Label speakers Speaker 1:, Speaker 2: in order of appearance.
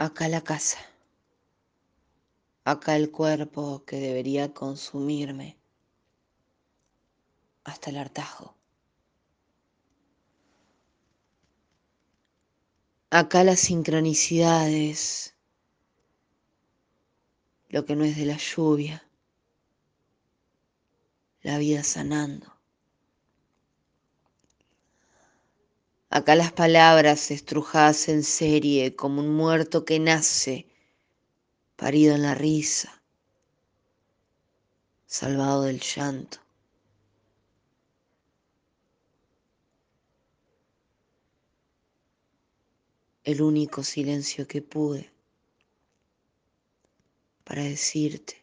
Speaker 1: Acá la casa. Acá el cuerpo que debería consumirme hasta el hartajo. Acá las sincronicidades, lo que no es de la lluvia, la vida sanando. Acá las palabras estrujadas en serie como un muerto que nace, parido en la risa, salvado del llanto. El único silencio que pude para decirte